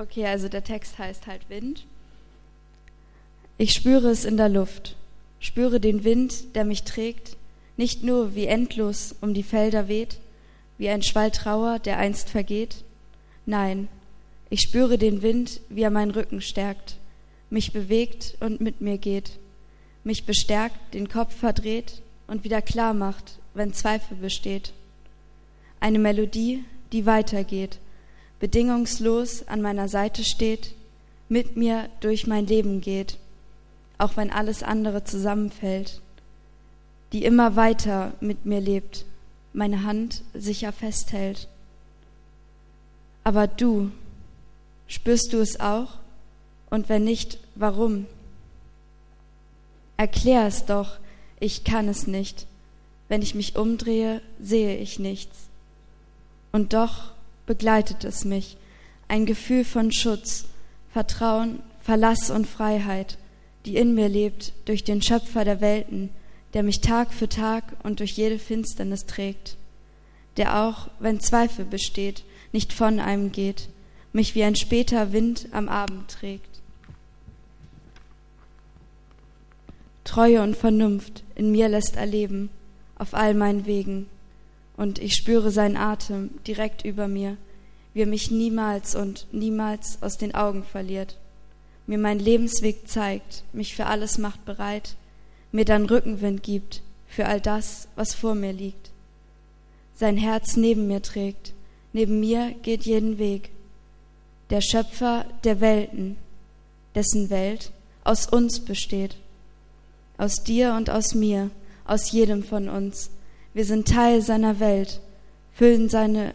Okay, also der Text heißt halt Wind. Ich spüre es in der Luft, spüre den Wind, der mich trägt, nicht nur wie endlos um die Felder weht, wie ein Schwall Trauer, der einst vergeht. Nein, ich spüre den Wind, wie er meinen Rücken stärkt, mich bewegt und mit mir geht, mich bestärkt, den Kopf verdreht und wieder klar macht, wenn Zweifel besteht. Eine Melodie, die weitergeht, bedingungslos an meiner Seite steht, mit mir durch mein Leben geht, auch wenn alles andere zusammenfällt, die immer weiter mit mir lebt, meine Hand sicher festhält. Aber du, spürst du es auch? Und wenn nicht, warum? Erklär es doch, ich kann es nicht. Wenn ich mich umdrehe, sehe ich nichts. Und doch begleitet es mich, ein Gefühl von Schutz, Vertrauen, Verlass und Freiheit, die in mir lebt durch den Schöpfer der Welten, der mich Tag für Tag und durch jede Finsternis trägt, der auch, wenn Zweifel besteht, nicht von einem geht, mich wie ein später Wind am Abend trägt. Treue und Vernunft in mir lässt erleben, auf all meinen Wegen, und ich spüre seinen Atem direkt über mir, wie er mich niemals und niemals aus den Augen verliert, mir meinen Lebensweg zeigt, mich für alles macht bereit, mir dann Rückenwind gibt für all das, was vor mir liegt. Sein Herz neben mir trägt, neben mir geht jeden Weg. Der Schöpfer der Welten, dessen Welt aus uns besteht, aus dir und aus mir, aus jedem von uns, wir sind Teil seiner Welt, füllen seine,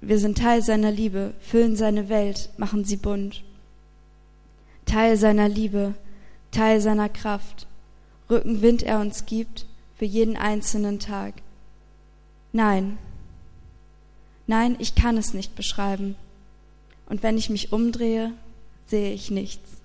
wir sind Teil seiner Liebe, füllen seine Welt, machen sie bunt. Teil seiner Liebe, Teil seiner Kraft, Rückenwind er uns gibt für jeden einzelnen Tag. Nein, nein, ich kann es nicht beschreiben. Und wenn ich mich umdrehe, sehe ich nichts.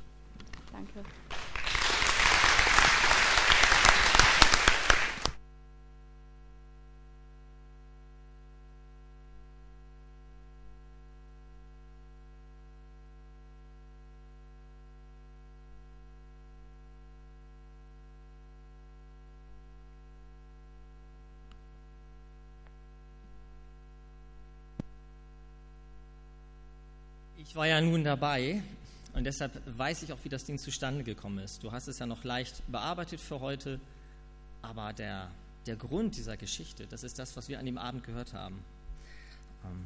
Ich war ja nun dabei und deshalb weiß ich auch, wie das Ding zustande gekommen ist. Du hast es ja noch leicht bearbeitet für heute, aber der, der Grund dieser Geschichte, das ist das, was wir an dem Abend gehört haben. Ähm,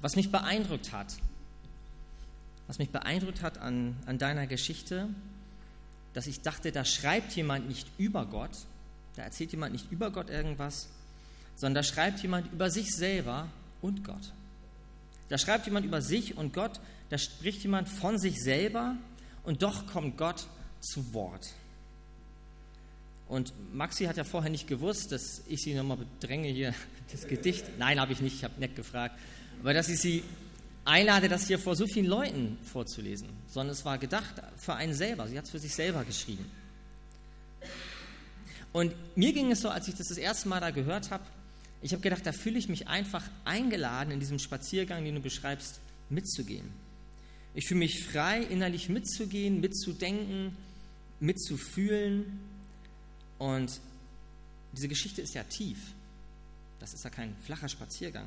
was mich beeindruckt hat, was mich beeindruckt hat an, an deiner Geschichte, dass ich dachte, da schreibt jemand nicht über Gott, da erzählt jemand nicht über Gott irgendwas, sondern da schreibt jemand über sich selber und Gott. Da schreibt jemand über sich und Gott da spricht jemand von sich selber und doch kommt Gott zu Wort. Und Maxi hat ja vorher nicht gewusst, dass ich sie nochmal bedränge hier, das Gedicht. Nein, habe ich nicht, ich habe nett gefragt. Aber dass ich sie einlade, das hier vor so vielen Leuten vorzulesen, sondern es war gedacht für einen selber. Sie hat es für sich selber geschrieben. Und mir ging es so, als ich das das erste Mal da gehört habe, ich habe gedacht, da fühle ich mich einfach eingeladen, in diesem Spaziergang, den du beschreibst, mitzugehen. Ich fühle mich frei, innerlich mitzugehen, mitzudenken, mitzufühlen. Und diese Geschichte ist ja tief. Das ist ja kein flacher Spaziergang.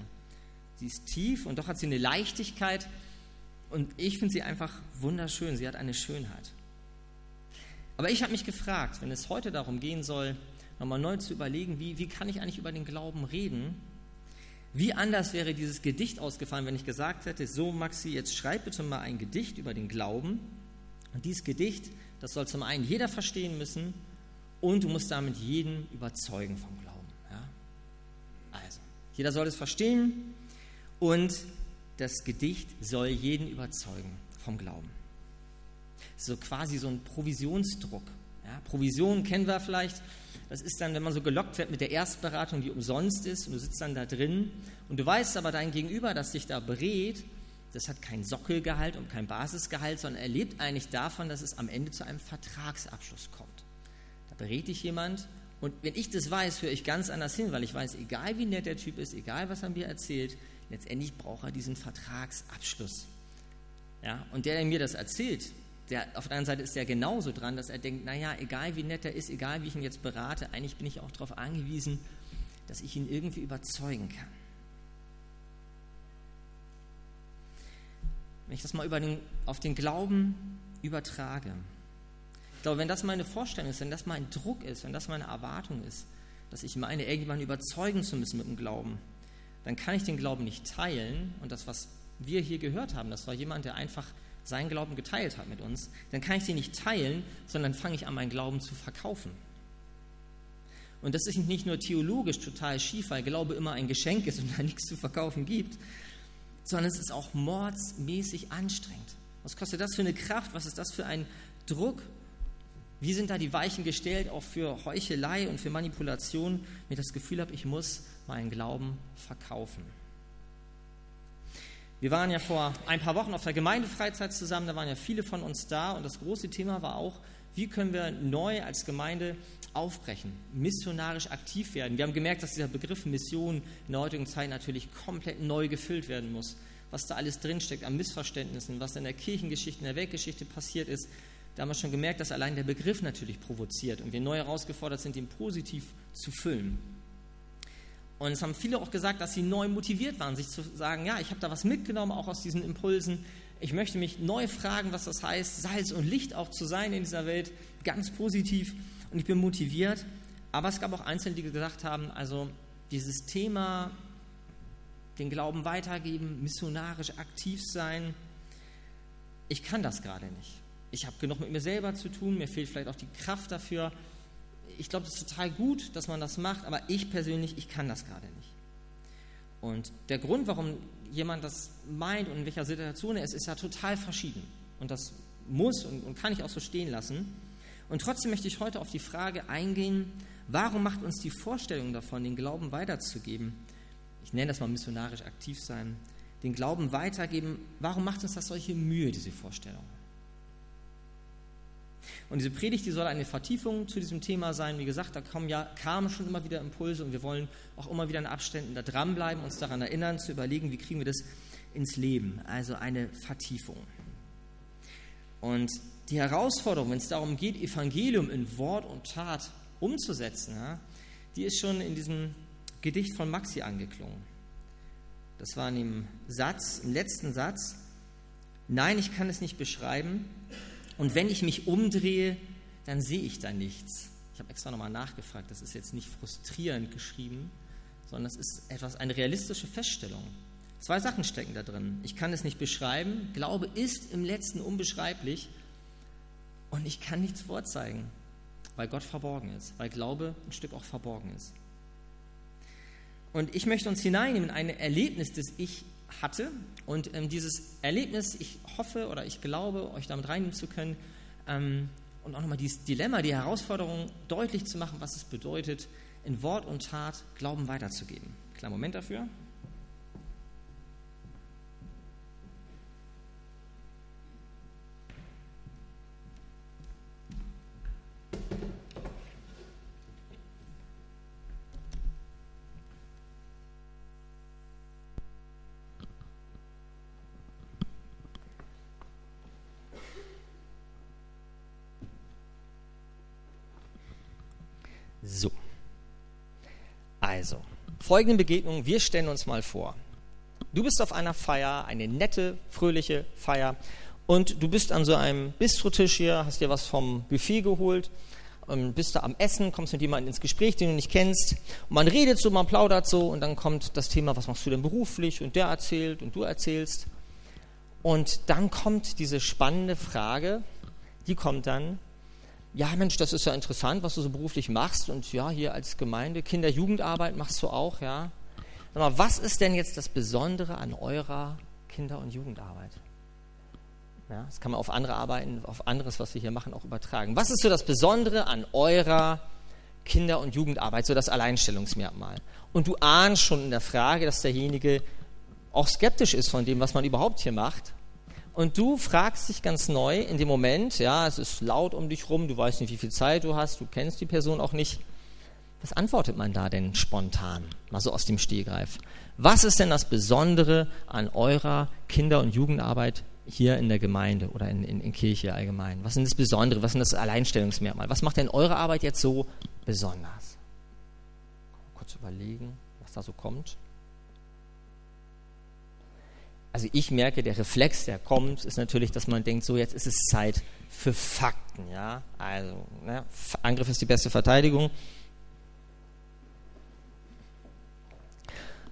Sie ist tief und doch hat sie eine Leichtigkeit. Und ich finde sie einfach wunderschön. Sie hat eine Schönheit. Aber ich habe mich gefragt, wenn es heute darum gehen soll, nochmal neu zu überlegen, wie, wie kann ich eigentlich über den Glauben reden, wie anders wäre dieses Gedicht ausgefallen, wenn ich gesagt hätte, so Maxi, jetzt schreib bitte mal ein Gedicht über den Glauben. Und dieses Gedicht, das soll zum einen jeder verstehen müssen und du musst damit jeden überzeugen vom Glauben. Ja? Also, jeder soll es verstehen und das Gedicht soll jeden überzeugen vom Glauben. So quasi so ein Provisionsdruck. Ja? Provision kennen wir vielleicht das ist dann, wenn man so gelockt wird mit der Erstberatung, die umsonst ist und du sitzt dann da drin und du weißt aber dein Gegenüber, das dich da berät, das hat kein Sockelgehalt und kein Basisgehalt, sondern er lebt eigentlich davon, dass es am Ende zu einem Vertragsabschluss kommt. Da berät dich jemand und wenn ich das weiß, höre ich ganz anders hin, weil ich weiß, egal wie nett der Typ ist, egal was er mir erzählt, letztendlich braucht er diesen Vertragsabschluss. Ja? Und der, der mir das erzählt, der, auf der anderen Seite ist er genauso dran, dass er denkt, naja, egal wie nett er ist, egal wie ich ihn jetzt berate, eigentlich bin ich auch darauf angewiesen, dass ich ihn irgendwie überzeugen kann. Wenn ich das mal den, auf den Glauben übertrage. Ich glaube, wenn das meine Vorstellung ist, wenn das mein Druck ist, wenn das meine Erwartung ist, dass ich meine, irgendjemanden überzeugen zu müssen mit dem Glauben, dann kann ich den Glauben nicht teilen. Und das, was wir hier gehört haben, das war jemand, der einfach seinen Glauben geteilt hat mit uns, dann kann ich den nicht teilen, sondern fange ich an, meinen Glauben zu verkaufen. Und das ist nicht nur theologisch total schief, weil Glaube immer ein Geschenk ist und da nichts zu verkaufen gibt, sondern es ist auch mordsmäßig anstrengend. Was kostet das für eine Kraft? Was ist das für ein Druck? Wie sind da die Weichen gestellt, auch für Heuchelei und für Manipulation, wenn ich das Gefühl habe, ich muss meinen Glauben verkaufen? Wir waren ja vor ein paar Wochen auf der Gemeindefreizeit zusammen, da waren ja viele von uns da und das große Thema war auch, wie können wir neu als Gemeinde aufbrechen, missionarisch aktiv werden. Wir haben gemerkt, dass dieser Begriff Mission in der heutigen Zeit natürlich komplett neu gefüllt werden muss. Was da alles drinsteckt an Missverständnissen, was in der Kirchengeschichte, in der Weltgeschichte passiert ist, da haben wir schon gemerkt, dass allein der Begriff natürlich provoziert und wir neu herausgefordert sind, ihn positiv zu füllen. Und es haben viele auch gesagt, dass sie neu motiviert waren, sich zu sagen, ja, ich habe da was mitgenommen, auch aus diesen Impulsen. Ich möchte mich neu fragen, was das heißt, Salz und Licht auch zu sein in dieser Welt, ganz positiv. Und ich bin motiviert. Aber es gab auch Einzelne, die gesagt haben, also dieses Thema, den Glauben weitergeben, missionarisch aktiv sein, ich kann das gerade nicht. Ich habe genug mit mir selber zu tun, mir fehlt vielleicht auch die Kraft dafür ich glaube, es ist total gut, dass man das macht, aber ich persönlich, ich kann das gerade nicht. Und der Grund, warum jemand das meint und in welcher Situation er ist, ist ja total verschieden. Und das muss und, und kann ich auch so stehen lassen. Und trotzdem möchte ich heute auf die Frage eingehen, warum macht uns die Vorstellung davon, den Glauben weiterzugeben, ich nenne das mal missionarisch aktiv sein, den Glauben weitergeben, warum macht uns das solche Mühe, diese Vorstellung? Und diese Predigt, die soll eine Vertiefung zu diesem Thema sein. Wie gesagt, da kommen ja, kamen schon immer wieder Impulse und wir wollen auch immer wieder in Abständen da dranbleiben, uns daran erinnern, zu überlegen, wie kriegen wir das ins Leben. Also eine Vertiefung. Und die Herausforderung, wenn es darum geht, Evangelium in Wort und Tat umzusetzen, ja, die ist schon in diesem Gedicht von Maxi angeklungen. Das war in dem Satz, im letzten Satz. Nein, ich kann es nicht beschreiben, und wenn ich mich umdrehe, dann sehe ich da nichts. Ich habe extra nochmal nachgefragt, das ist jetzt nicht frustrierend geschrieben, sondern es ist etwas, eine realistische Feststellung. Zwei Sachen stecken da drin. Ich kann es nicht beschreiben. Glaube ist im letzten unbeschreiblich. Und ich kann nichts vorzeigen, weil Gott verborgen ist, weil Glaube ein Stück auch verborgen ist. Und ich möchte uns hineinnehmen in ein Erlebnis, das ich hatte. Und ähm, dieses Erlebnis, ich hoffe oder ich glaube, euch damit reinnehmen zu können ähm, und auch nochmal dieses Dilemma, die Herausforderung deutlich zu machen, was es bedeutet, in Wort und Tat Glauben weiterzugeben. Kleinen Moment dafür. So. Also, folgende Begegnung. Wir stellen uns mal vor. Du bist auf einer Feier, eine nette, fröhliche Feier. Und du bist an so einem Bistrotisch hier, hast dir was vom Buffet geholt, ähm, bist da am Essen, kommst mit jemandem ins Gespräch, den du nicht kennst. Und man redet so, man plaudert so und dann kommt das Thema, was machst du denn beruflich? Und der erzählt und du erzählst. Und dann kommt diese spannende Frage, die kommt dann, ja Mensch, das ist ja interessant, was du so beruflich machst und ja, hier als Gemeinde, Kinder-Jugendarbeit machst du auch, ja. Sag mal, was ist denn jetzt das Besondere an eurer Kinder- und Jugendarbeit? Ja, das kann man auf andere Arbeiten, auf anderes, was wir hier machen, auch übertragen. Was ist so das Besondere an eurer Kinder- und Jugendarbeit, so das Alleinstellungsmerkmal? Und du ahnst schon in der Frage, dass derjenige auch skeptisch ist von dem, was man überhaupt hier macht und du fragst dich ganz neu in dem Moment, ja, es ist laut um dich rum, du weißt nicht, wie viel Zeit du hast, du kennst die Person auch nicht. Was antwortet man da denn spontan, mal so aus dem Stehgreif? Was ist denn das Besondere an eurer Kinder- und Jugendarbeit hier in der Gemeinde oder in, in, in Kirche allgemein? Was ist das Besondere? Was ist das Alleinstellungsmerkmal? Was macht denn eure Arbeit jetzt so besonders? Kurz überlegen, was da so kommt. Also ich merke, der Reflex, der kommt, ist natürlich, dass man denkt, so jetzt ist es Zeit für Fakten. Ja? Also ne? Angriff ist die beste Verteidigung.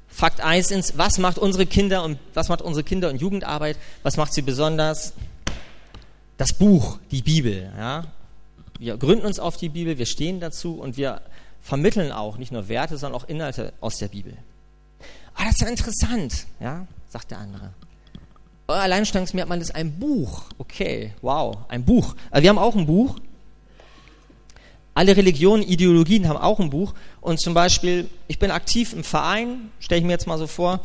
Fakt 1 ist, was macht unsere Kinder und was macht unsere Kinder- und Jugendarbeit? Was macht sie besonders? Das Buch, die Bibel. Ja? Wir gründen uns auf die Bibel, wir stehen dazu und wir vermitteln auch nicht nur Werte, sondern auch Inhalte aus der Bibel. Ah, das ist ja interessant, ja, sagt der andere. Euer Alleinstellungsmerkmal ist ein Buch. Okay, wow, ein Buch. Also wir haben auch ein Buch. Alle Religionen, Ideologien haben auch ein Buch. Und zum Beispiel, ich bin aktiv im Verein, stelle ich mir jetzt mal so vor.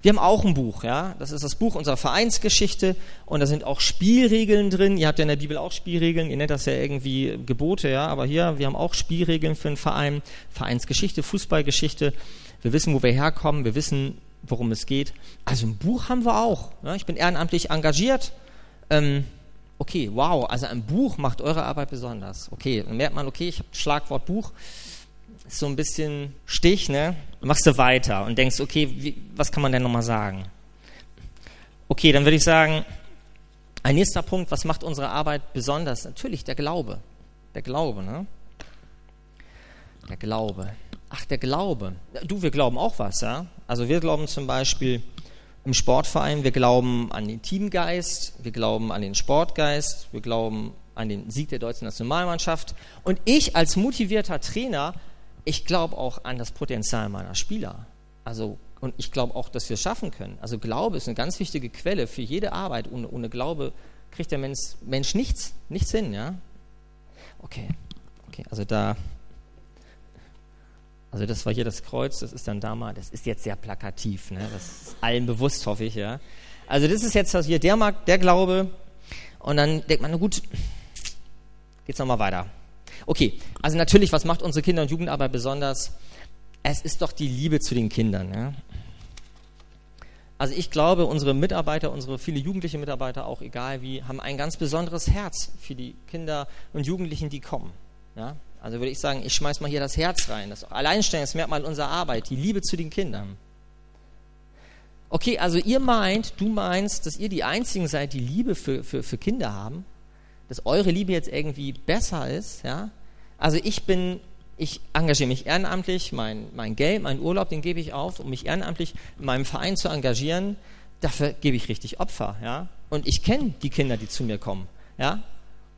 Wir haben auch ein Buch, ja. Das ist das Buch unserer Vereinsgeschichte und da sind auch Spielregeln drin. Ihr habt ja in der Bibel auch Spielregeln. Ihr nennt das ja irgendwie Gebote, ja. Aber hier, wir haben auch Spielregeln für einen Verein. Vereinsgeschichte, Fußballgeschichte. Wir wissen, wo wir herkommen. Wir wissen, worum es geht. Also ein Buch haben wir auch. Ja? Ich bin ehrenamtlich engagiert. Ähm, okay, wow, also ein Buch macht eure Arbeit besonders. Okay, dann merkt man, okay, ich habe Schlagwort Buch, ist so ein bisschen Stich, ne? Machst du weiter und denkst, okay, wie, was kann man denn nochmal sagen? Okay, dann würde ich sagen, ein nächster Punkt, was macht unsere Arbeit besonders? Natürlich der Glaube. Der Glaube, ne? Der Glaube. Ach, der Glaube. Du, wir glauben auch was, ja? Also wir glauben zum Beispiel, im Sportverein. Wir glauben an den Teamgeist, wir glauben an den Sportgeist, wir glauben an den Sieg der deutschen Nationalmannschaft. Und ich als motivierter Trainer, ich glaube auch an das Potenzial meiner Spieler. Also, und ich glaube auch, dass wir es schaffen können. Also Glaube ist eine ganz wichtige Quelle für jede Arbeit. Ohne, ohne Glaube kriegt der Mensch, Mensch nichts, nichts hin, ja? Okay, okay, also da also das war hier das Kreuz, das ist dann da mal, das ist jetzt sehr plakativ, ne? das ist allen bewusst, hoffe ich, ja. Also das ist jetzt hier der Markt, der Glaube und dann denkt man, na gut, geht's nochmal weiter. Okay, also natürlich, was macht unsere Kinder- und Jugendarbeit besonders? Es ist doch die Liebe zu den Kindern. Ja? Also ich glaube, unsere Mitarbeiter, unsere viele jugendliche Mitarbeiter, auch egal wie, haben ein ganz besonderes Herz für die Kinder und Jugendlichen, die kommen. Ja? Also würde ich sagen, ich schmeiß mal hier das Herz rein. Das Alleinstellungsmerkmal unserer Arbeit, die Liebe zu den Kindern. Okay, also ihr meint, du meinst, dass ihr die Einzigen seid, die Liebe für, für, für Kinder haben? Dass eure Liebe jetzt irgendwie besser ist? Ja? Also ich bin, ich engagiere mich ehrenamtlich, mein, mein Geld, mein Urlaub, den gebe ich auf, um mich ehrenamtlich in meinem Verein zu engagieren. Dafür gebe ich richtig Opfer. Ja? Und ich kenne die Kinder, die zu mir kommen. Ja?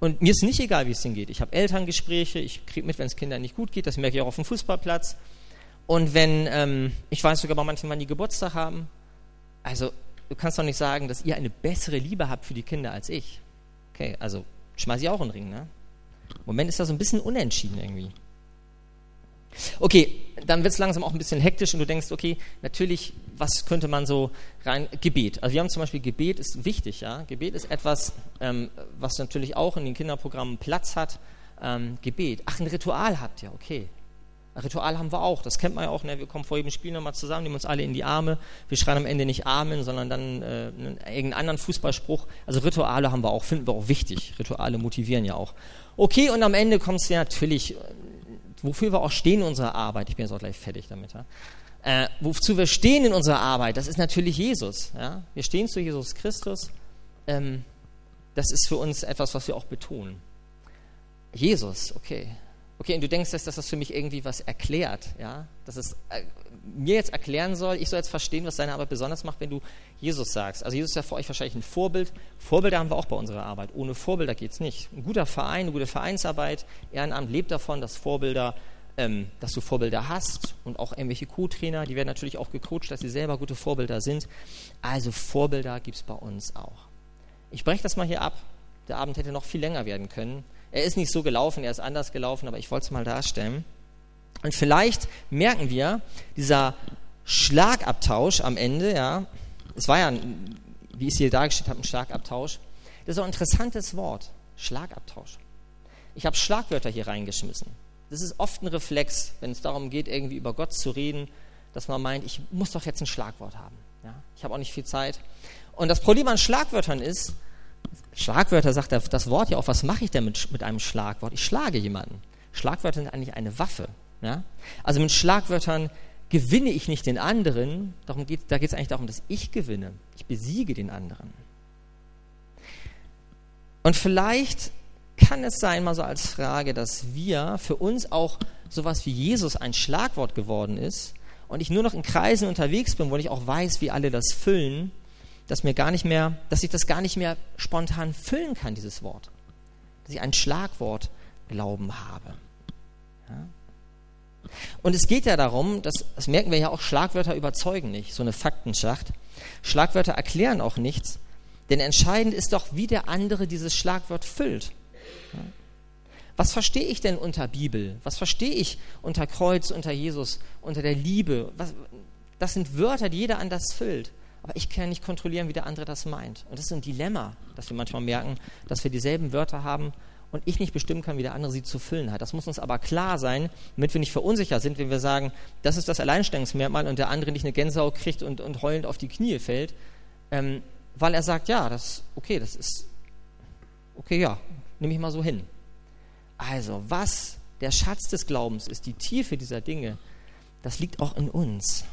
Und mir ist nicht egal, wie es denen geht. Ich habe Elterngespräche, ich kriege mit, wenn es Kindern nicht gut geht, das merke ich auch auf dem Fußballplatz. Und wenn, ähm, ich weiß sogar bei manchen, wann die Geburtstag haben. Also, du kannst doch nicht sagen, dass ihr eine bessere Liebe habt für die Kinder als ich. Okay, also schmeiß ich auch einen Ring, ne? Im Moment ist das so ein bisschen unentschieden irgendwie. Okay, dann wird es langsam auch ein bisschen hektisch und du denkst, okay, natürlich, was könnte man so rein, Gebet. Also wir haben zum Beispiel, Gebet ist wichtig, ja. Gebet ist etwas, ähm, was natürlich auch in den Kinderprogrammen Platz hat. Ähm, Gebet. Ach, ein Ritual habt ihr, okay. Ein Ritual haben wir auch, das kennt man ja auch, ne? wir kommen vor jedem Spiel nochmal zusammen, nehmen uns alle in die Arme, wir schreien am Ende nicht Amen, sondern dann äh, irgendeinen anderen Fußballspruch. Also Rituale haben wir auch, finden wir auch wichtig. Rituale motivieren ja auch. Okay, und am Ende kommt es ja natürlich wofür wir auch stehen in unserer Arbeit, ich bin jetzt auch gleich fertig damit, ja? äh, wozu wir stehen in unserer Arbeit, das ist natürlich Jesus. Ja? Wir stehen zu Jesus Christus. Ähm, das ist für uns etwas, was wir auch betonen. Jesus, okay. Okay, und du denkst, dass das für mich irgendwie was erklärt, ja? Dass es äh, mir jetzt erklären soll, ich soll jetzt verstehen, was deine Arbeit besonders macht, wenn du Jesus sagst. Also Jesus ist ja für euch wahrscheinlich ein Vorbild. Vorbilder haben wir auch bei unserer Arbeit. Ohne Vorbilder geht es nicht. Ein guter Verein, eine gute Vereinsarbeit, Ehrenamt lebt davon, dass Vorbilder, ähm, dass du Vorbilder hast und auch irgendwelche Co-Trainer, die werden natürlich auch gecoacht, dass sie selber gute Vorbilder sind. Also Vorbilder gibt es bei uns auch. Ich breche das mal hier ab. Der Abend hätte noch viel länger werden können. Er ist nicht so gelaufen, er ist anders gelaufen, aber ich wollte es mal darstellen. Und vielleicht merken wir, dieser Schlagabtausch am Ende, ja, es war ja, wie ich es hier dargestellt habe, ein Schlagabtausch. Das ist ein interessantes Wort, Schlagabtausch. Ich habe Schlagwörter hier reingeschmissen. Das ist oft ein Reflex, wenn es darum geht, irgendwie über Gott zu reden, dass man meint, ich muss doch jetzt ein Schlagwort haben. Ja? Ich habe auch nicht viel Zeit. Und das Problem an Schlagwörtern ist, Schlagwörter sagt das Wort ja auch, was mache ich denn mit, mit einem Schlagwort? Ich schlage jemanden. Schlagwörter sind eigentlich eine Waffe. Ja? Also mit Schlagwörtern gewinne ich nicht den anderen, darum geht, da geht es eigentlich darum, dass ich gewinne. Ich besiege den anderen. Und vielleicht kann es sein, mal so als Frage, dass wir für uns auch sowas wie Jesus ein Schlagwort geworden ist und ich nur noch in Kreisen unterwegs bin, wo ich auch weiß, wie alle das füllen, dass mir gar nicht mehr, dass ich das gar nicht mehr spontan füllen kann, dieses Wort. Dass ich ein Schlagwort Glauben habe. Ja? Und es geht ja darum, dass, das merken wir ja auch, Schlagwörter überzeugen nicht, so eine Faktenschacht. Schlagwörter erklären auch nichts, denn entscheidend ist doch, wie der andere dieses Schlagwort füllt. Was verstehe ich denn unter Bibel? Was verstehe ich unter Kreuz, unter Jesus, unter der Liebe? Was, das sind Wörter, die jeder anders füllt. Aber ich kann nicht kontrollieren, wie der andere das meint. Und das ist ein Dilemma, dass wir manchmal merken, dass wir dieselben Wörter haben und ich nicht bestimmen kann, wie der andere sie zu füllen hat. Das muss uns aber klar sein, damit wir nicht verunsichert sind, wenn wir sagen, das ist das Alleinstellungsmerkmal und der andere nicht eine Gänsehaut kriegt und, und heulend auf die Knie fällt, ähm, weil er sagt, ja, das, okay, das ist, okay, ja, nehme ich mal so hin. Also, was der Schatz des Glaubens ist, die Tiefe dieser Dinge, das liegt auch in uns.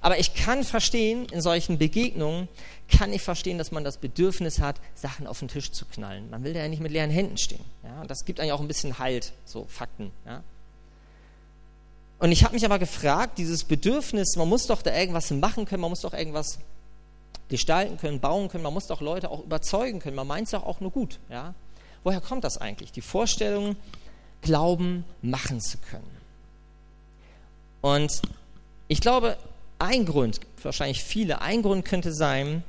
Aber ich kann verstehen, in solchen Begegnungen kann ich verstehen, dass man das Bedürfnis hat, Sachen auf den Tisch zu knallen. Man will ja nicht mit leeren Händen stehen. Ja? Und das gibt eigentlich auch ein bisschen Halt, so Fakten. Ja? Und ich habe mich aber gefragt, dieses Bedürfnis, man muss doch da irgendwas machen können, man muss doch irgendwas gestalten können, bauen können, man muss doch Leute auch überzeugen können, man meint es doch auch nur gut. Ja? Woher kommt das eigentlich? Die Vorstellung, Glauben machen zu können. Und ich glaube, ein Grund, wahrscheinlich viele, ein Grund könnte sein,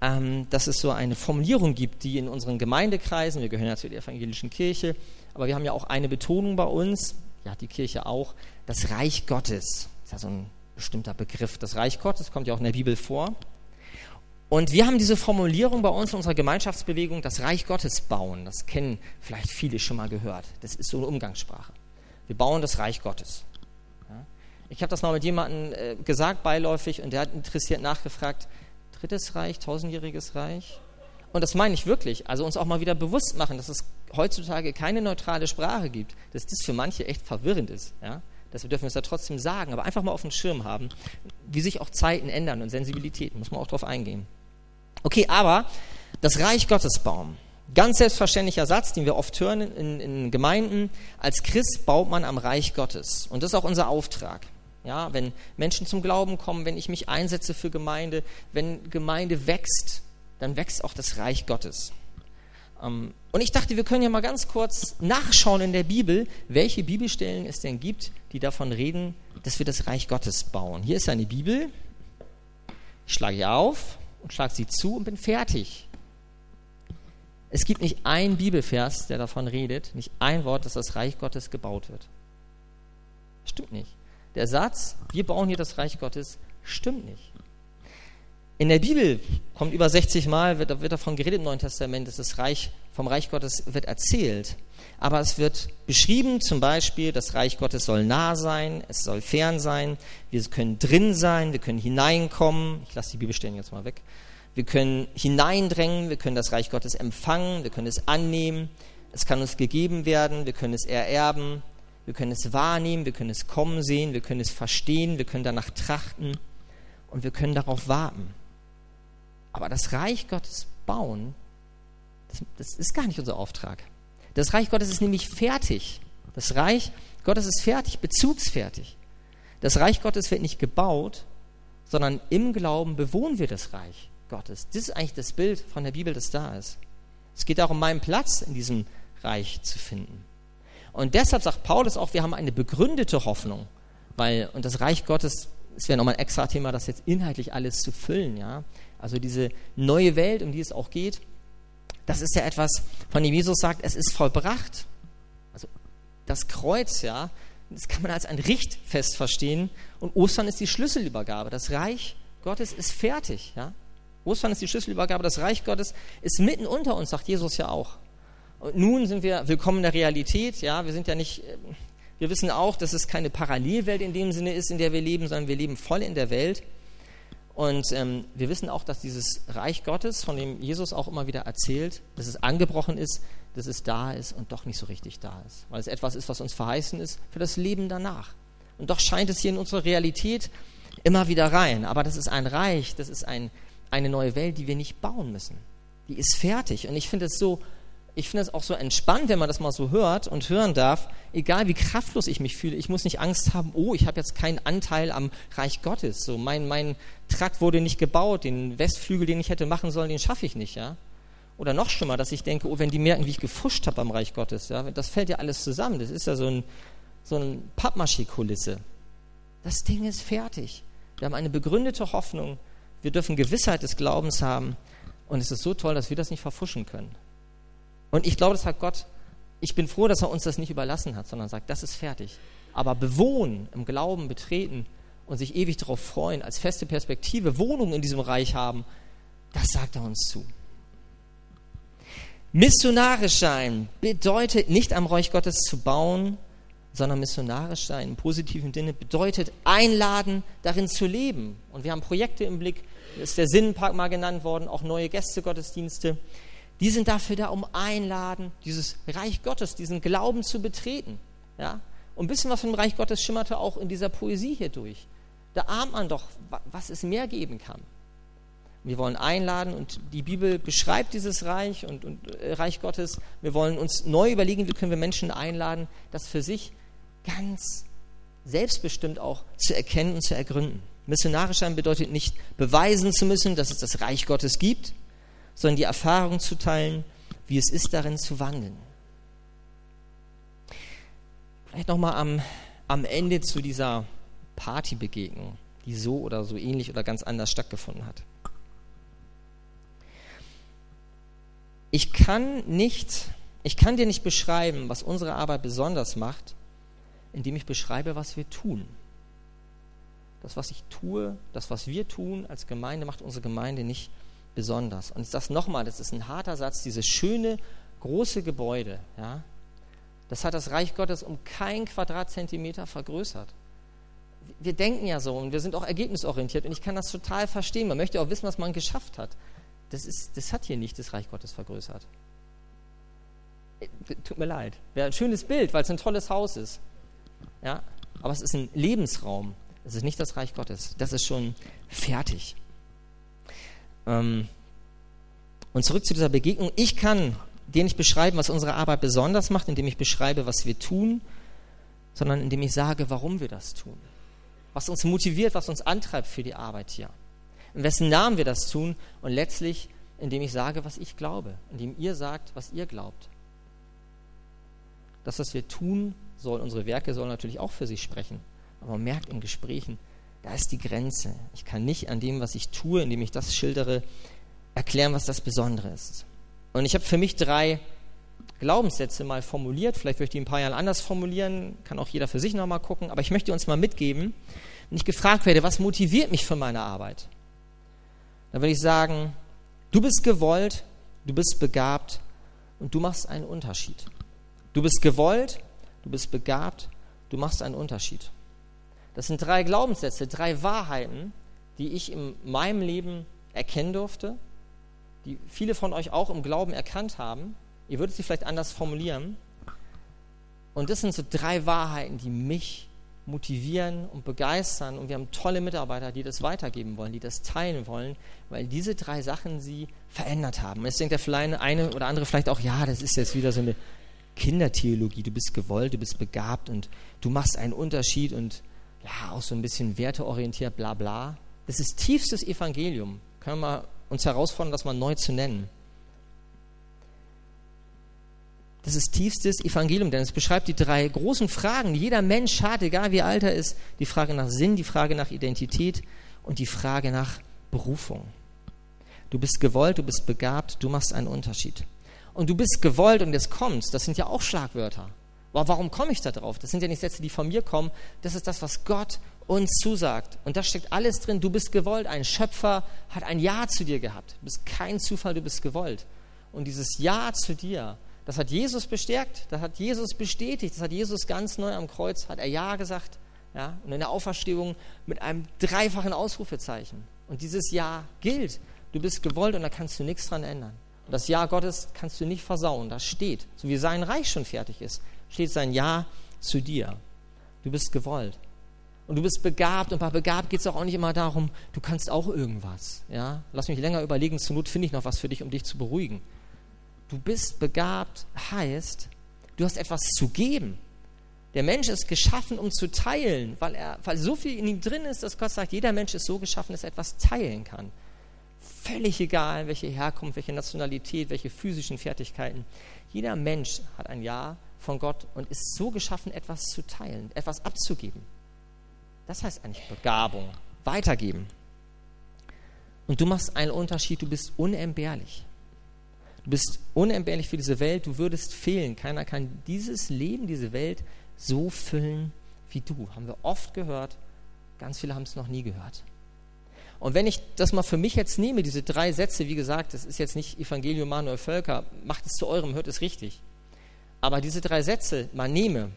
ähm, dass es so eine Formulierung gibt, die in unseren Gemeindekreisen, wir gehören ja zur evangelischen Kirche, aber wir haben ja auch eine Betonung bei uns, ja, die Kirche auch, das Reich Gottes. Das ist ja so ein bestimmter Begriff. Das Reich Gottes kommt ja auch in der Bibel vor. Und wir haben diese Formulierung bei uns in unserer Gemeinschaftsbewegung, das Reich Gottes bauen. Das kennen vielleicht viele schon mal gehört. Das ist so eine Umgangssprache. Wir bauen das Reich Gottes. Ich habe das mal mit jemandem äh, gesagt, beiläufig, und der hat interessiert nachgefragt, drittes Reich, tausendjähriges Reich? Und das meine ich wirklich. Also uns auch mal wieder bewusst machen, dass es heutzutage keine neutrale Sprache gibt, dass das für manche echt verwirrend ist. Ja? Wir dürfen es ja trotzdem sagen, aber einfach mal auf dem Schirm haben, wie sich auch Zeiten ändern und Sensibilitäten, muss man auch darauf eingehen. Okay, aber das Reich Gottes bauen. Ganz selbstverständlicher Satz, den wir oft hören in, in Gemeinden. Als Christ baut man am Reich Gottes. Und das ist auch unser Auftrag. Ja, wenn Menschen zum Glauben kommen, wenn ich mich einsetze für Gemeinde, wenn Gemeinde wächst, dann wächst auch das Reich Gottes. Ähm, und ich dachte, wir können ja mal ganz kurz nachschauen in der Bibel, welche Bibelstellen es denn gibt, die davon reden, dass wir das Reich Gottes bauen. Hier ist eine Bibel. Ich schlage sie auf und schlage sie zu und bin fertig. Es gibt nicht ein Bibelvers, der davon redet, nicht ein Wort, dass das Reich Gottes gebaut wird. Stimmt nicht. Der Satz, wir bauen hier das Reich Gottes, stimmt nicht. In der Bibel kommt über 60 Mal, wird, wird davon geredet im Neuen Testament, dass das Reich vom Reich Gottes wird erzählt. Aber es wird beschrieben, zum Beispiel, das Reich Gottes soll nah sein, es soll fern sein, wir können drin sein, wir können hineinkommen. Ich lasse die Bibelstellen jetzt mal weg. Wir können hineindrängen, wir können das Reich Gottes empfangen, wir können es annehmen, es kann uns gegeben werden, wir können es ererben, wir können es wahrnehmen, wir können es kommen sehen, wir können es verstehen, wir können danach trachten und wir können darauf warten. Aber das Reich Gottes bauen, das, das ist gar nicht unser Auftrag. Das Reich Gottes ist nämlich fertig. Das Reich Gottes ist fertig, bezugsfertig. Das Reich Gottes wird nicht gebaut, sondern im Glauben bewohnen wir das Reich Gottes. Das ist eigentlich das Bild von der Bibel, das da ist. Es geht darum, meinen Platz in diesem Reich zu finden. Und deshalb sagt Paulus auch, wir haben eine begründete Hoffnung, weil, und das Reich Gottes, es wäre nochmal ein extra Thema, das jetzt inhaltlich alles zu füllen, ja. Also diese neue Welt, um die es auch geht, das ist ja etwas, von dem Jesus sagt, es ist vollbracht. Also das Kreuz, ja, das kann man als ein Richtfest verstehen. Und Ostern ist die Schlüsselübergabe. Das Reich Gottes ist fertig, ja. Ostern ist die Schlüsselübergabe. Das Reich Gottes ist mitten unter uns, sagt Jesus ja auch. Und nun sind wir willkommen in der Realität, ja. Wir sind ja nicht, wir wissen auch, dass es keine Parallelwelt in dem Sinne ist, in der wir leben, sondern wir leben voll in der Welt. Und ähm, wir wissen auch, dass dieses Reich Gottes, von dem Jesus auch immer wieder erzählt, dass es angebrochen ist, dass es da ist und doch nicht so richtig da ist. Weil es etwas ist, was uns verheißen ist für das Leben danach. Und doch scheint es hier in unsere Realität immer wieder rein. Aber das ist ein Reich, das ist ein, eine neue Welt, die wir nicht bauen müssen. Die ist fertig. Und ich finde es so ich finde es auch so entspannt, wenn man das mal so hört und hören darf, egal wie kraftlos ich mich fühle, ich muss nicht Angst haben, oh, ich habe jetzt keinen Anteil am Reich Gottes. So, mein, mein Trakt wurde nicht gebaut, den Westflügel, den ich hätte machen sollen, den schaffe ich nicht, ja. Oder noch schlimmer, dass ich denke, oh, wenn die merken, wie ich gefuscht habe am Reich Gottes, ja, das fällt ja alles zusammen. Das ist ja so ein, so ein Pappmaché-Kulisse. Das Ding ist fertig. Wir haben eine begründete Hoffnung. Wir dürfen Gewissheit des Glaubens haben. Und es ist so toll, dass wir das nicht verfuschen können. Und ich glaube, das hat Gott, ich bin froh, dass er uns das nicht überlassen hat, sondern sagt, das ist fertig. Aber bewohnen, im Glauben betreten und sich ewig darauf freuen, als feste Perspektive Wohnung in diesem Reich haben, das sagt er uns zu. Missionarisch sein bedeutet nicht am Reich Gottes zu bauen, sondern missionarisch sein im positiven Sinne bedeutet einladen, darin zu leben. Und wir haben Projekte im Blick, ist der Sinnenpark mal genannt worden, auch neue Gästegottesdienste. Die sind dafür da, um einladen, dieses Reich Gottes, diesen Glauben zu betreten. Ja? Und ein bisschen was vom Reich Gottes schimmerte auch in dieser Poesie hier durch. Da ahnt man doch, was es mehr geben kann. Wir wollen einladen und die Bibel beschreibt dieses Reich und, und äh, Reich Gottes. Wir wollen uns neu überlegen, wie können wir Menschen einladen, das für sich ganz selbstbestimmt auch zu erkennen und zu ergründen. Missionarisch sein bedeutet nicht beweisen zu müssen, dass es das Reich Gottes gibt, sondern die Erfahrung zu teilen, wie es ist, darin zu wandeln. Vielleicht nochmal am, am Ende zu dieser Partybegegnung, die so oder so ähnlich oder ganz anders stattgefunden hat. Ich kann nicht, ich kann dir nicht beschreiben, was unsere Arbeit besonders macht, indem ich beschreibe, was wir tun. Das, was ich tue, das, was wir tun als Gemeinde, macht unsere Gemeinde nicht besonders. Und ich sage es nochmal, das ist ein harter Satz, dieses schöne, große Gebäude, ja, das hat das Reich Gottes um kein Quadratzentimeter vergrößert. Wir denken ja so und wir sind auch ergebnisorientiert und ich kann das total verstehen. Man möchte auch wissen, was man geschafft hat. Das, ist, das hat hier nicht das Reich Gottes vergrößert. Äh, tut mir leid. Wäre ein schönes Bild, weil es ein tolles Haus ist. Ja, aber es ist ein Lebensraum. Es ist nicht das Reich Gottes. Das ist schon fertig. Ähm, und zurück zu dieser Begegnung. Ich kann dir nicht beschreiben, was unsere Arbeit besonders macht, indem ich beschreibe, was wir tun, sondern indem ich sage, warum wir das tun. Was uns motiviert, was uns antreibt für die Arbeit hier. In wessen Namen wir das tun und letztlich, indem ich sage, was ich glaube, indem ihr sagt, was ihr glaubt. Das, was wir tun, soll, unsere Werke sollen natürlich auch für sich sprechen. Aber man merkt in Gesprächen, da ist die Grenze. Ich kann nicht an dem, was ich tue, indem ich das schildere, erklären, was das Besondere ist. Und ich habe für mich drei Glaubenssätze mal formuliert. Vielleicht möchte ich die in ein paar Jahren anders formulieren, kann auch jeder für sich nochmal gucken. Aber ich möchte uns mal mitgeben, wenn ich gefragt werde, was motiviert mich für meine Arbeit, dann würde ich sagen, du bist gewollt, du bist begabt und du machst einen Unterschied. Du bist gewollt, du bist begabt, du machst einen Unterschied. Das sind drei Glaubenssätze, drei Wahrheiten, die ich in meinem Leben erkennen durfte, die viele von euch auch im Glauben erkannt haben. Ihr würdet sie vielleicht anders formulieren. Und das sind so drei Wahrheiten, die mich motivieren und begeistern. Und wir haben tolle Mitarbeiter, die das weitergeben wollen, die das teilen wollen, weil diese drei Sachen sie verändert haben. Jetzt denkt der eine oder andere vielleicht auch, ja, das ist jetzt wieder so eine Kindertheologie. Du bist gewollt, du bist begabt und du machst einen Unterschied und ja, auch so ein bisschen werteorientiert, bla bla. Das ist tiefstes Evangelium. Können wir uns herausfordern, das mal neu zu nennen. Das ist tiefstes Evangelium, denn es beschreibt die drei großen Fragen, die jeder Mensch hat, egal wie alt er ist. Die Frage nach Sinn, die Frage nach Identität und die Frage nach Berufung. Du bist gewollt, du bist begabt, du machst einen Unterschied. Und du bist gewollt und jetzt kommst, das sind ja auch Schlagwörter. Warum komme ich da drauf? Das sind ja nicht Sätze, die von mir kommen. Das ist das, was Gott uns zusagt. Und da steckt alles drin. Du bist gewollt. Ein Schöpfer hat ein Ja zu dir gehabt. Du bist kein Zufall, du bist gewollt. Und dieses Ja zu dir, das hat Jesus bestärkt, das hat Jesus bestätigt, das hat Jesus ganz neu am Kreuz, hat er Ja gesagt. Ja? Und in der Auferstehung mit einem dreifachen Ausrufezeichen. Und dieses Ja gilt. Du bist gewollt und da kannst du nichts dran ändern. Und das Ja Gottes kannst du nicht versauen. Das steht. So wie sein Reich schon fertig ist, steht sein Ja zu dir. Du bist gewollt. Und du bist begabt und bei begabt geht es auch nicht immer darum, du kannst auch irgendwas. Ja? Lass mich länger überlegen, zur Not finde ich noch was für dich, um dich zu beruhigen. Du bist begabt heißt, du hast etwas zu geben. Der Mensch ist geschaffen, um zu teilen, weil, er, weil so viel in ihm drin ist, dass Gott sagt, jeder Mensch ist so geschaffen, dass er etwas teilen kann. Völlig egal, welche Herkunft, welche Nationalität, welche physischen Fertigkeiten. Jeder Mensch hat ein Ja von Gott und ist so geschaffen, etwas zu teilen, etwas abzugeben. Das heißt eigentlich Begabung, weitergeben. Und du machst einen Unterschied, du bist unentbehrlich. Du bist unentbehrlich für diese Welt, du würdest fehlen. Keiner kann dieses Leben, diese Welt so füllen wie du. Haben wir oft gehört, ganz viele haben es noch nie gehört. Und wenn ich das mal für mich jetzt nehme, diese drei Sätze, wie gesagt, das ist jetzt nicht Evangelium Manuel Völker, macht es zu eurem, hört es richtig. Aber diese drei Sätze mal nehme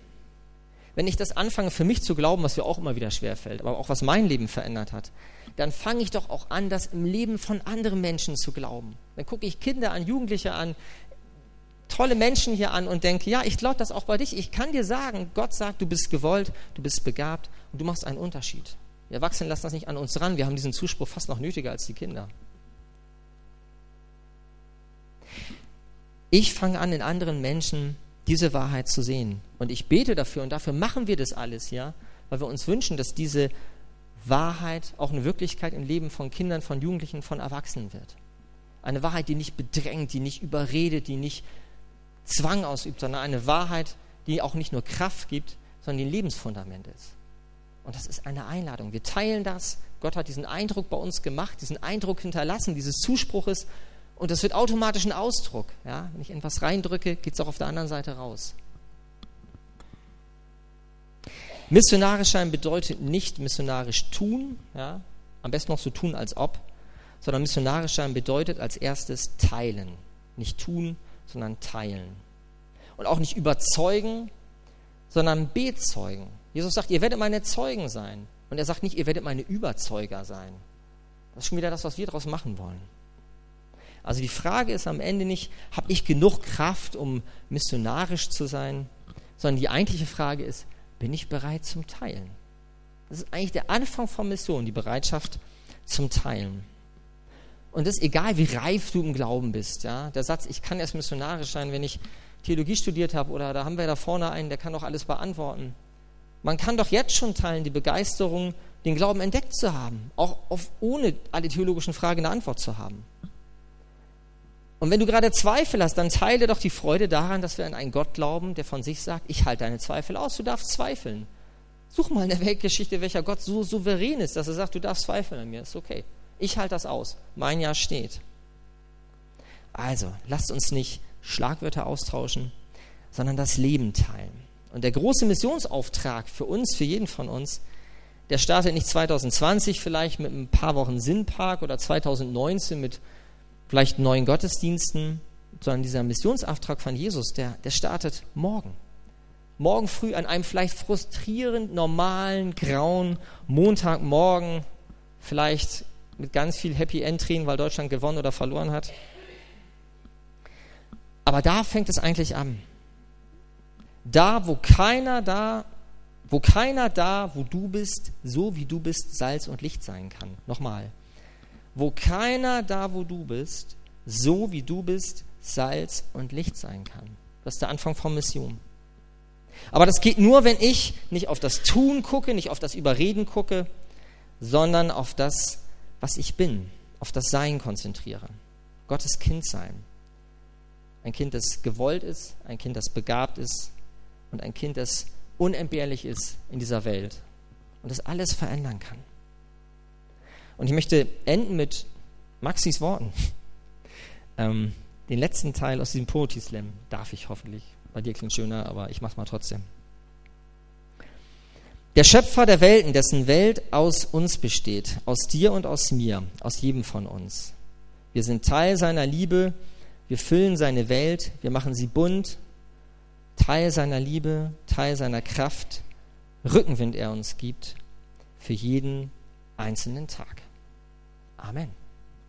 wenn ich das anfange für mich zu glauben, was mir auch immer wieder schwerfällt, aber auch was mein Leben verändert hat, dann fange ich doch auch an, das im Leben von anderen Menschen zu glauben. Dann gucke ich Kinder an, Jugendliche an, tolle Menschen hier an und denke, ja, ich glaube das auch bei dich. Ich kann dir sagen, Gott sagt, du bist gewollt, du bist begabt und du machst einen Unterschied. Wir Erwachsenen lassen das nicht an uns ran. Wir haben diesen Zuspruch fast noch nötiger als die Kinder. Ich fange an, in anderen Menschen diese Wahrheit zu sehen. Und ich bete dafür und dafür machen wir das alles, ja, weil wir uns wünschen, dass diese Wahrheit auch eine Wirklichkeit im Leben von Kindern, von Jugendlichen, von Erwachsenen wird. Eine Wahrheit, die nicht bedrängt, die nicht überredet, die nicht Zwang ausübt, sondern eine Wahrheit, die auch nicht nur Kraft gibt, sondern die ein Lebensfundament ist. Und das ist eine Einladung. Wir teilen das. Gott hat diesen Eindruck bei uns gemacht, diesen Eindruck hinterlassen, dieses Zuspruches und das wird automatisch ein Ausdruck. Ja? Wenn ich etwas reindrücke, geht es auch auf der anderen Seite raus. Missionarisch sein bedeutet nicht missionarisch tun, ja? am besten noch so tun als ob, sondern missionarisch sein bedeutet als erstes teilen. Nicht tun, sondern teilen. Und auch nicht überzeugen, sondern bezeugen. Jesus sagt, ihr werdet meine Zeugen sein. Und er sagt nicht, ihr werdet meine Überzeuger sein. Das ist schon wieder das, was wir daraus machen wollen. Also die Frage ist am Ende nicht, habe ich genug Kraft, um missionarisch zu sein, sondern die eigentliche Frage ist, bin ich bereit zum Teilen? Das ist eigentlich der Anfang von Mission, die Bereitschaft zum Teilen. Und das ist egal, wie reif du im Glauben bist. Ja? Der Satz, ich kann erst missionarisch sein, wenn ich Theologie studiert habe oder da haben wir da vorne einen, der kann doch alles beantworten. Man kann doch jetzt schon teilen, die Begeisterung, den Glauben entdeckt zu haben, auch auf, ohne alle theologischen Fragen eine Antwort zu haben. Und wenn du gerade Zweifel hast, dann teile doch die Freude daran, dass wir an einen Gott glauben, der von sich sagt, ich halte deine Zweifel aus, du darfst zweifeln. Such mal in der Weltgeschichte, welcher Gott so souverän ist, dass er sagt, du darfst zweifeln an mir, ist okay. Ich halte das aus. Mein Ja steht. Also, lasst uns nicht Schlagwörter austauschen, sondern das Leben teilen. Und der große Missionsauftrag für uns, für jeden von uns, der startet nicht 2020 vielleicht mit ein paar Wochen Sinnpark oder 2019 mit vielleicht neuen Gottesdiensten, sondern dieser Missionsauftrag von Jesus, der, der startet morgen. Morgen früh an einem vielleicht frustrierend normalen, grauen Montagmorgen, vielleicht mit ganz viel Happy End Tränen, weil Deutschland gewonnen oder verloren hat. Aber da fängt es eigentlich an. Da, wo keiner da, wo keiner da, wo du bist, so wie du bist, Salz und Licht sein kann. Nochmal wo keiner da, wo du bist, so wie du bist, Salz und Licht sein kann. Das ist der Anfang von Mission. Aber das geht nur, wenn ich nicht auf das Tun gucke, nicht auf das Überreden gucke, sondern auf das, was ich bin, auf das Sein konzentriere. Gottes Kind sein. Ein Kind, das gewollt ist, ein Kind, das begabt ist und ein Kind, das unentbehrlich ist in dieser Welt und das alles verändern kann. Und ich möchte enden mit Maxis Worten. Ähm, den letzten Teil aus diesem Poetry Slam darf ich hoffentlich. Bei dir klingt schöner, aber ich mach's mal trotzdem. Der Schöpfer der Welten, dessen Welt aus uns besteht, aus dir und aus mir, aus jedem von uns. Wir sind Teil seiner Liebe, wir füllen seine Welt, wir machen sie bunt, Teil seiner Liebe, Teil seiner Kraft, Rückenwind er uns gibt für jeden einzelnen Tag. Amen.